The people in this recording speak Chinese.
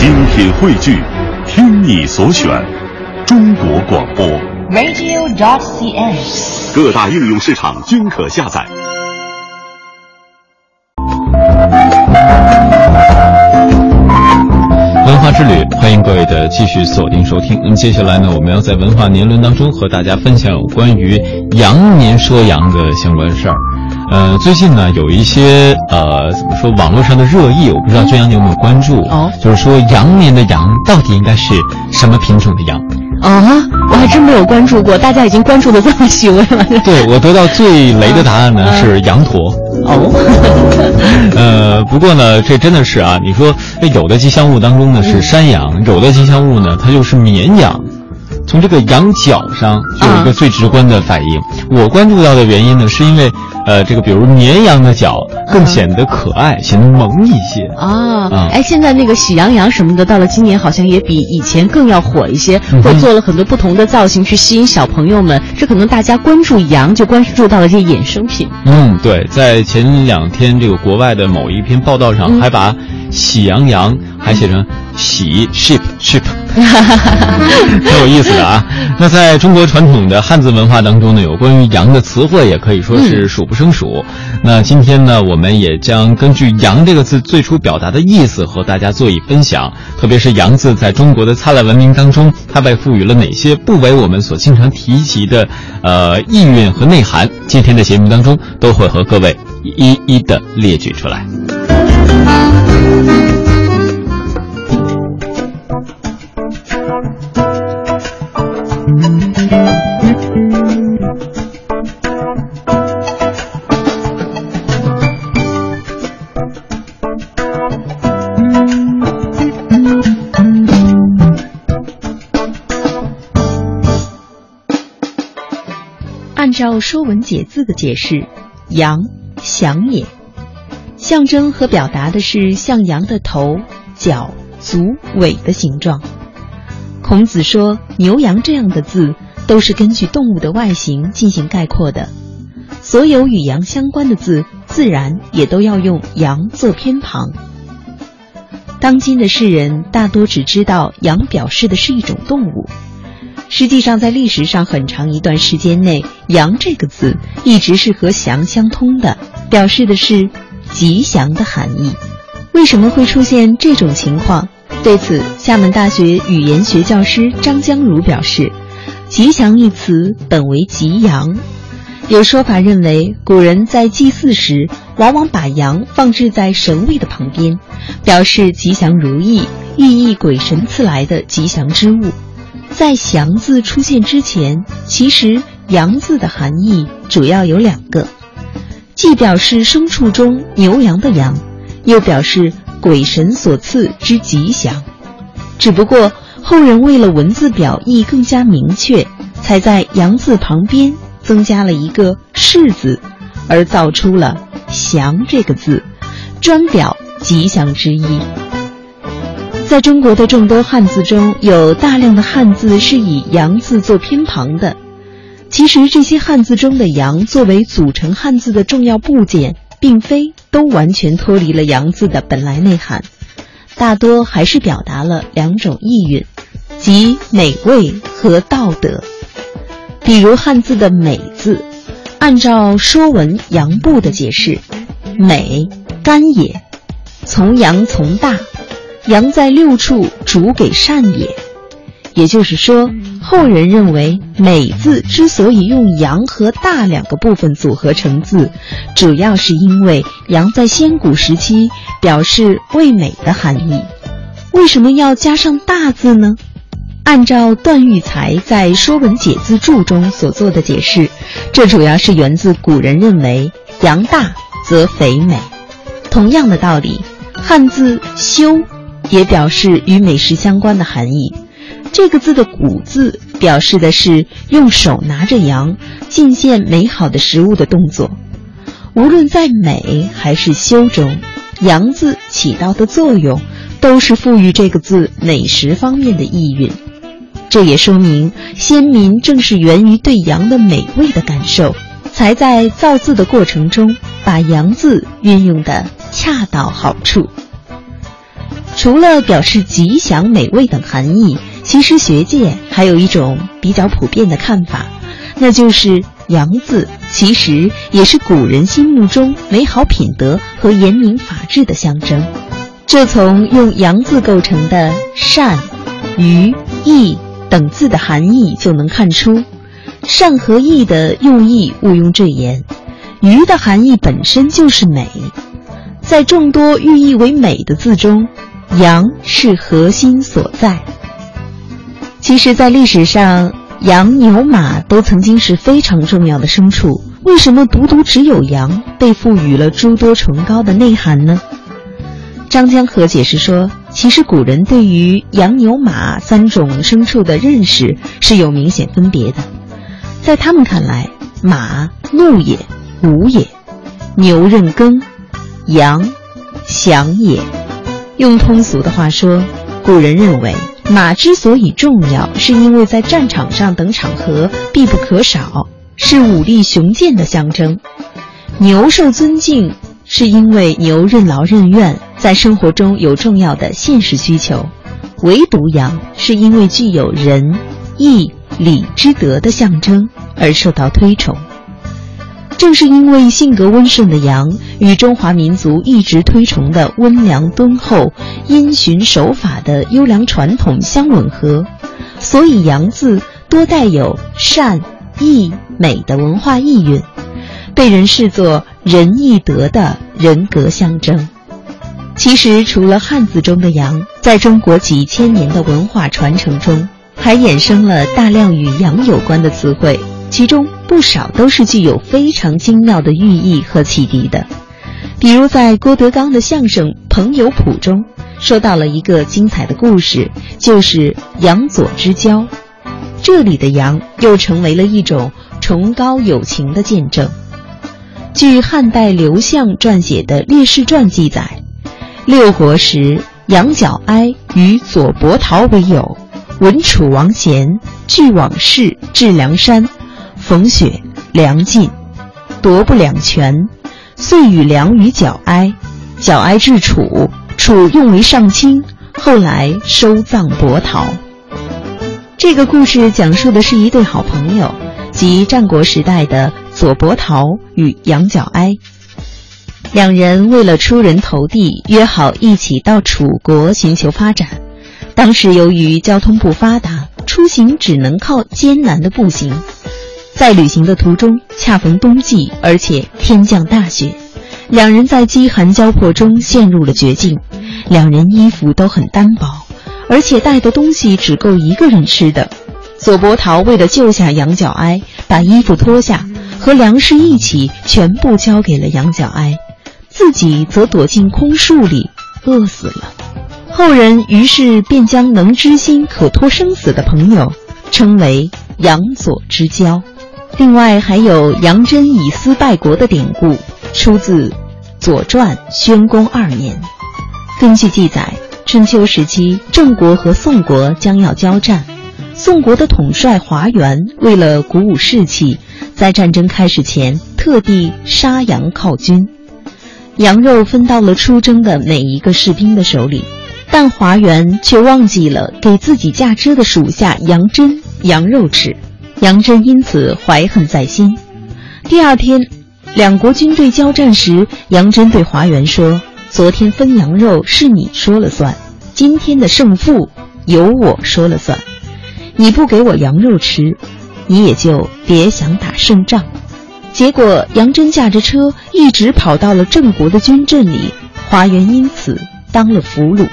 精品汇聚，听你所选，中国广播。radio.dot.cn，。各大应用市场均可下载。文化之旅，欢迎各位的继续锁定收听。那么接下来呢，我们要在文化年轮当中和大家分享有关于羊年说羊的相关事儿。呃，最近呢有一些呃怎么说网络上的热议，我不知道娟阳你有没有关注？哦就是说羊年的羊到底应该是什么品种的羊？啊，我还真没有关注过，大家已经关注的这么细微了。对我得到最雷的答案呢、嗯是羊驼。哦，呃，不过呢，这真的是啊，你说那有的吉祥物当中呢是山羊，有的吉祥物呢它就是绵羊。从这个羊角上就有一个最直观的反应。我关注到的原因呢，是因为呃，这个比如绵羊的脚更显得可爱，显得萌一些。啊啊，哎，现在那个喜羊羊什么的，到了今年好像也比以前更要火一些，会做了很多不同的造型去吸引小朋友们。这可能大家关注羊，就关注到了这些衍生品。嗯，对，在前两天这个国外的某一篇报道上，嗯还把喜羊羊还写成喜 sheep sheep，很有意思的啊。那在中国传统的汉字文化当中呢，有关于羊的词汇也可以说是数不胜数。那今天呢，我们也将根据“羊”这个字最初表达的意思和大家做以分享，特别是“羊”字在中国的灿烂文明当中，它被赋予了哪些不为我们所经常提及的呃意蕴和内涵？今天的节目当中都会和各位一一的列举出来。照《说文解字》的解释，羊，祥也，象征和表达的是像羊的头、角、足、尾的形状。孔子说，牛羊这样的字都是根据动物的外形进行概括的，所有与羊相关的字，自然也都要用羊做偏旁。当今的世人大多只知道羊表示的是一种动物。实际上，在历史上很长一段时间内，“羊”这个字一直是和“祥”相通的，表示的是吉祥的含义。为什么会出现这种情况？对此，厦门大学语言学教师张江如表示：“吉祥一词本为吉阳。有说法认为，古人在祭祀时，往往把羊放置在神位的旁边，表示吉祥如意，寓意鬼神赐来的吉祥之物。在“祥”字出现之前，其实“羊”字的含义主要有两个，既表示牲畜中牛羊的羊，又表示鬼神所赐之吉祥。只不过后人为了文字表意更加明确，才在“羊”字旁边增加了一个“士”字，而造出了“祥”这个字，专表吉祥之意。在中国的众多汉字中，有大量的汉字是以“羊”字做偏旁的。其实，这些汉字中的“羊”作为组成汉字的重要部件，并非都完全脱离了“羊”字的本来内涵，大多还是表达了两种意蕴，即美味和道德。比如汉字的“美”字，按照《说文·羊部》的解释，“美，甘也，从羊从大。”羊在六处，主给善也。也就是说，后人认为“美”字之所以用“羊”和“大”两个部分组合成字，主要是因为羊在先古时期表示味美的含义。为什么要加上“大”字呢？按照段玉裁在《说文解字注》中所做的解释，这主要是源自古人认为“羊大则肥美”。同样的道理，汉字“修”。也表示与美食相关的含义。这个字的古字表示的是用手拿着羊进献美好的食物的动作。无论在美还是修中，羊字起到的作用都是赋予这个字美食方面的意蕴。这也说明先民正是源于对羊的美味的感受，才在造字的过程中把羊字运用的恰到好处。除了表示吉祥、美味等含义，其实学界还有一种比较普遍的看法，那就是“阳”字其实也是古人心目中美好品德和严明法治的象征。这从用“阳”字构成的善、愚、义等字的含义就能看出。善和义的用意毋庸赘言，愚的含义本身就是美，在众多寓意为美的字中，羊是核心所在。其实，在历史上，羊、牛、马都曾经是非常重要的牲畜，为什么独独只有羊被赋予了诸多崇高的内涵呢？张江河解释说，其实古人对于羊、牛、马三种牲畜的认识是有明显分别的。在他们看来，马怒也，武也；牛任耕，羊祥也。用通俗的话说，古人认为马之所以重要，是因为在战场上等场合必不可少，是武力雄健的象征；牛受尊敬，是因为牛任劳任怨，在生活中有重要的现实需求；唯独羊，是因为具有仁义。礼之德的象征而受到推崇。正是因为性格温顺的羊与中华民族一直推崇的温良敦厚、因循守法的优良传统相吻合，所以“羊”字多带有善、义、美的文化意蕴，被人视作仁义德的人格象征。其实，除了汉字中的“羊”，在中国几千年的文化传承中。还衍生了大量与羊有关的词汇，其中不少都是具有非常精妙的寓意和启迪的。比如在郭德纲的相声《朋友谱》中，说到了一个精彩的故事，就是杨左之交。这里的“羊”又成为了一种崇高友情的见证。据汉代刘向撰写的《列士传》记载，六国时杨角哀与左伯桃为友。闻楚王贤，俱往事至梁山，逢雪梁尽，夺不两全，遂与梁与角哀，角哀至楚，楚用为上卿，后来收葬伯桃。这个故事讲述的是一对好朋友，即战国时代的左伯桃与杨角哀，两人为了出人头地，约好一起到楚国寻求发展。当时由于交通不发达，出行只能靠艰难的步行。在旅行的途中，恰逢冬季，而且天降大雪，两人在饥寒交迫中陷入了绝境。两人衣服都很单薄，而且带的东西只够一个人吃的。左伯桃为了救下杨角哀，把衣服脱下，和粮食一起全部交给了杨角哀，自己则躲进空树里饿死了。后人于是便将能知心、可托生死的朋友称为“杨左之交”。另外还有杨真以私败国的典故，出自《左传》宣公二年。根据记载，春秋时期郑国和宋国将要交战，宋国的统帅华元为了鼓舞士气，在战争开始前特地杀羊犒军，羊肉分到了出征的每一个士兵的手里。但华元却忘记了给自己驾车的属下杨真羊肉吃，杨真因此怀恨在心。第二天，两国军队交战时，杨真对华元说：“昨天分羊肉是你说了算，今天的胜负由我说了算。你不给我羊肉吃，你也就别想打胜仗。”结果，杨真驾着车一直跑到了郑国的军阵里，华元因此当了俘虏。